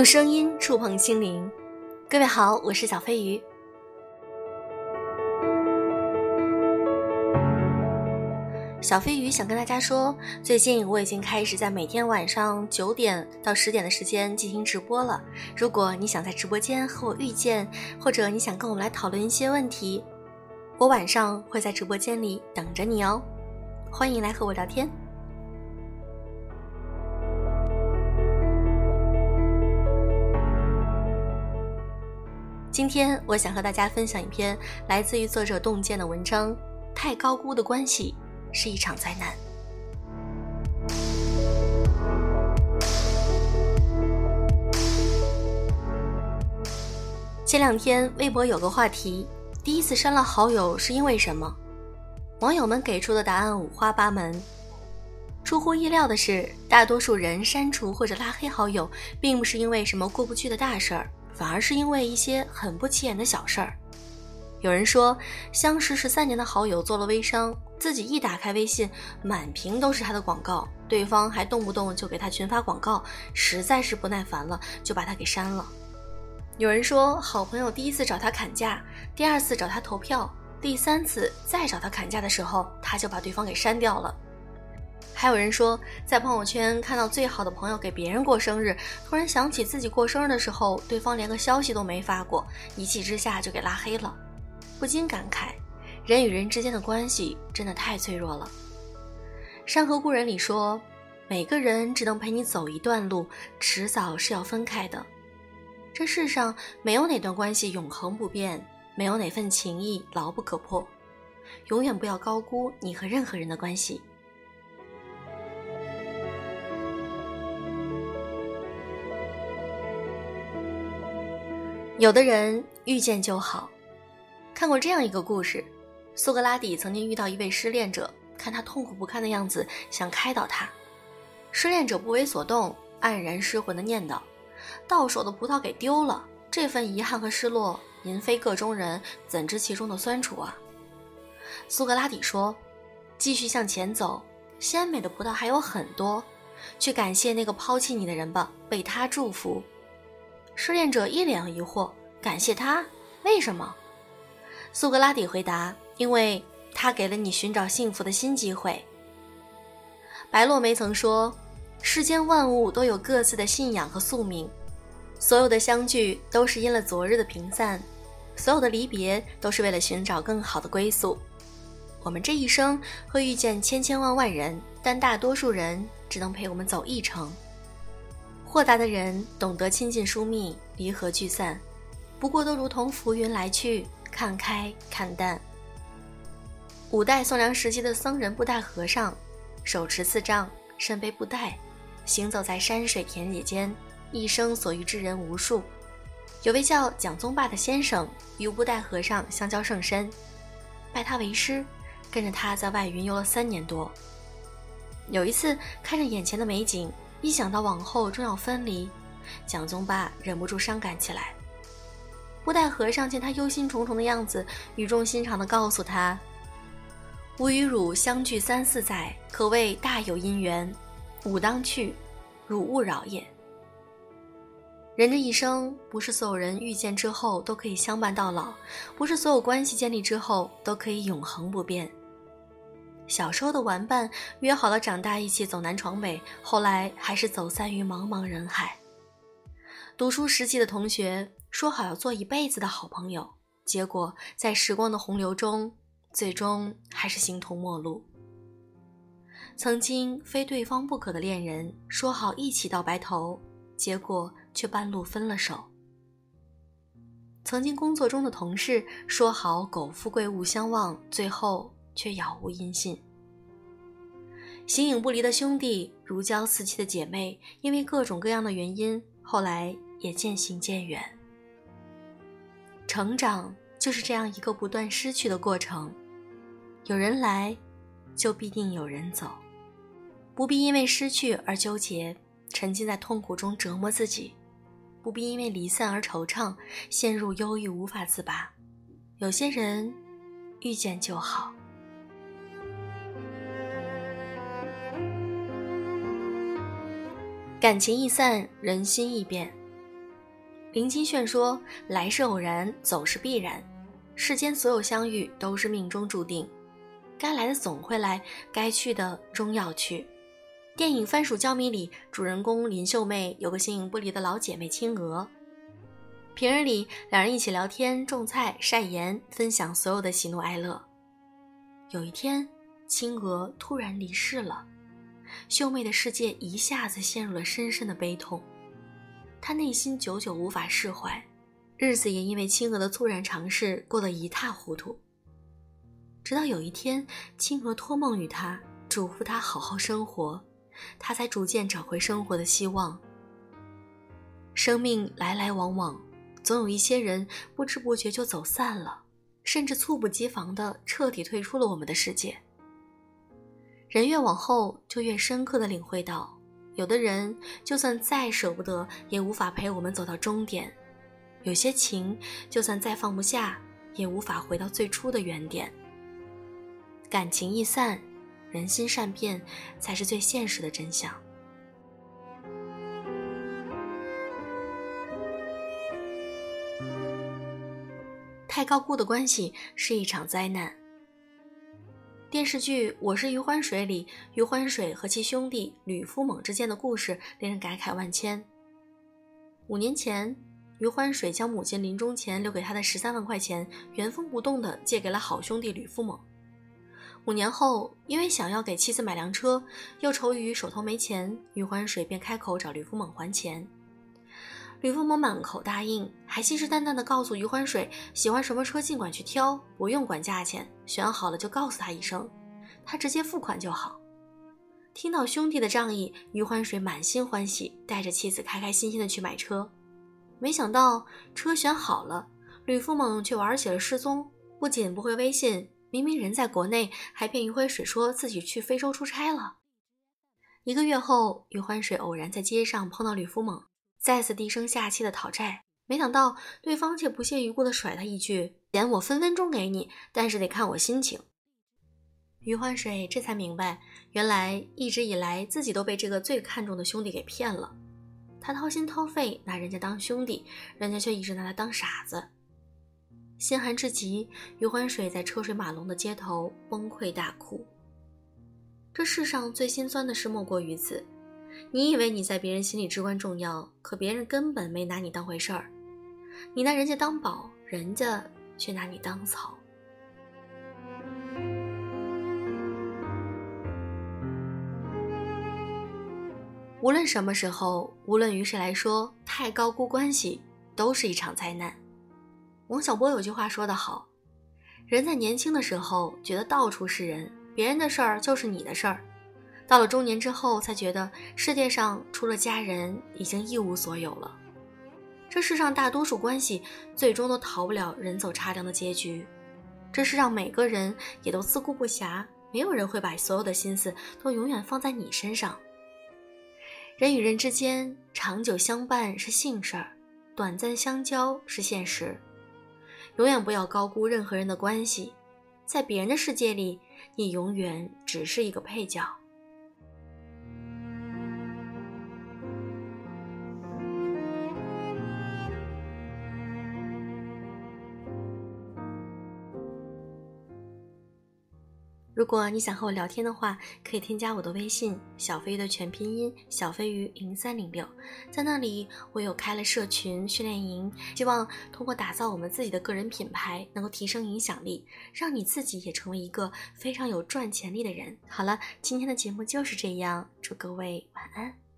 用声音触碰心灵，各位好，我是小飞鱼。小飞鱼想跟大家说，最近我已经开始在每天晚上九点到十点的时间进行直播了。如果你想在直播间和我遇见，或者你想跟我们来讨论一些问题，我晚上会在直播间里等着你哦。欢迎来和我聊天。今天我想和大家分享一篇来自于作者洞见的文章：太高估的关系是一场灾难。前两天微博有个话题：第一次删了好友是因为什么？网友们给出的答案五花八门。出乎意料的是，大多数人删除或者拉黑好友，并不是因为什么过不去的大事儿。反而是因为一些很不起眼的小事儿。有人说，相识十三年的好友做了微商，自己一打开微信，满屏都是他的广告，对方还动不动就给他群发广告，实在是不耐烦了，就把他给删了。有人说，好朋友第一次找他砍价，第二次找他投票，第三次再找他砍价的时候，他就把对方给删掉了。还有人说，在朋友圈看到最好的朋友给别人过生日，突然想起自己过生日的时候，对方连个消息都没发过，一气之下就给拉黑了，不禁感慨，人与人之间的关系真的太脆弱了。《山河故人》里说，每个人只能陪你走一段路，迟早是要分开的。这世上没有哪段关系永恒不变，没有哪份情谊牢不可破。永远不要高估你和任何人的关系。有的人遇见就好，看过这样一个故事：苏格拉底曾经遇到一位失恋者，看他痛苦不堪的样子，想开导他。失恋者不为所动，黯然失魂的念叨：“到手的葡萄给丢了，这份遗憾和失落，您非个中人，怎知其中的酸楚啊？”苏格拉底说：“继续向前走，鲜美的葡萄还有很多，去感谢那个抛弃你的人吧，为他祝福。”失恋者一脸疑惑：“感谢他？为什么？”苏格拉底回答：“因为他给了你寻找幸福的新机会。”白落梅曾说：“世间万物都有各自的信仰和宿命，所有的相聚都是因了昨日的平散，所有的离别都是为了寻找更好的归宿。我们这一生会遇见千千万万人，但大多数人只能陪我们走一程。”豁达的人懂得亲近疏密，离合聚散，不过都如同浮云来去，看开看淡。五代宋梁时期的僧人布袋和尚，手持四杖，身背布袋，行走在山水田野间，一生所遇之人无数。有位叫蒋宗霸的先生，与布袋和尚相交甚深，拜他为师，跟着他在外云游了三年多。有一次，看着眼前的美景。一想到往后终要分离，蒋宗霸忍不住伤感起来。布袋和尚见他忧心忡忡的样子，语重心长地告诉他：“吾与汝相聚三四载，可谓大有姻缘。吾当去，汝勿扰也。”人这一生，不是所有人遇见之后都可以相伴到老，不是所有关系建立之后都可以永恒不变。小时候的玩伴约好了长大一起走南闯北，后来还是走散于茫茫人海。读书时期的同学说好要做一辈子的好朋友，结果在时光的洪流中，最终还是形同陌路。曾经非对方不可的恋人说好一起到白头，结果却半路分了手。曾经工作中的同事说好苟富贵勿相忘，最后。却杳无音信。形影不离的兄弟，如胶似漆的姐妹，因为各种各样的原因，后来也渐行渐远。成长就是这样一个不断失去的过程，有人来，就必定有人走，不必因为失去而纠结，沉浸在痛苦中折磨自己；不必因为离散而惆怅，陷入忧郁无法自拔。有些人，遇见就好。感情易散，人心易变。林清炫说：“来是偶然，走是必然。世间所有相遇都是命中注定，该来的总会来，该去的终要去。”电影《番薯焦米》里，主人公林秀妹有个形影不离的老姐妹青娥。平日里，两人一起聊天、种菜、晒盐，分享所有的喜怒哀乐。有一天，青娥突然离世了，秀妹的世界一下子陷入了深深的悲痛。她内心久久无法释怀，日子也因为青娥的猝然尝试过得一塌糊涂。直到有一天，青娥托梦与她，嘱咐她好好生活，她才逐渐找回生活的希望。生命来来往往。总有一些人不知不觉就走散了，甚至猝不及防的彻底退出了我们的世界。人越往后，就越深刻的领会到，有的人就算再舍不得，也无法陪我们走到终点；有些情，就算再放不下，也无法回到最初的原点。感情易散，人心善变，才是最现实的真相。太高估的关系是一场灾难。电视剧《我是余欢水》里，余欢水和其兄弟吕夫猛之间的故事令人感慨万千。五年前，余欢水将母亲临终前留给他的十三万块钱原封不动地借给了好兄弟吕夫猛。五年后，因为想要给妻子买辆车，又愁于手头没钱，余欢水便开口找吕夫猛还钱。吕父母满口答应，还信誓旦旦地告诉余欢水，喜欢什么车尽管去挑，不用管价钱，选好了就告诉他一声，他直接付款就好。听到兄弟的仗义，余欢水满心欢喜，带着妻子开开心心的去买车。没想到车选好了，吕父猛却玩起了失踪，不仅不回微信，明明人在国内，还骗余欢水说自己去非洲出差了。一个月后，余欢水偶然在街上碰到吕夫猛。再次低声下气的讨债，没想到对方却不屑一顾的甩他一句：“钱我分分钟给你，但是得看我心情。”余欢水这才明白，原来一直以来自己都被这个最看重的兄弟给骗了。他掏心掏肺拿人家当兄弟，人家却一直拿他当傻子。心寒至极，余欢水在车水马龙的街头崩溃大哭。这世上最心酸的事莫过于此。你以为你在别人心里至关重要，可别人根本没拿你当回事儿。你拿人家当宝，人家却拿你当草。无论什么时候，无论于谁来说，太高估关系都是一场灾难。王小波有句话说得好：“人在年轻的时候觉得到处是人，别人的事儿就是你的事儿。”到了中年之后，才觉得世界上除了家人，已经一无所有了。这世上大多数关系，最终都逃不了人走茶凉的结局。这是让每个人也都自顾不暇，没有人会把所有的心思都永远放在你身上。人与人之间，长久相伴是幸事儿，短暂相交是现实。永远不要高估任何人的关系，在别人的世界里，你永远只是一个配角。如果你想和我聊天的话，可以添加我的微信“小飞鱼”的全拼音“小飞鱼零三零六”。在那里，我有开了社群训练营，希望通过打造我们自己的个人品牌，能够提升影响力，让你自己也成为一个非常有赚钱力的人。好了，今天的节目就是这样，祝各位晚安。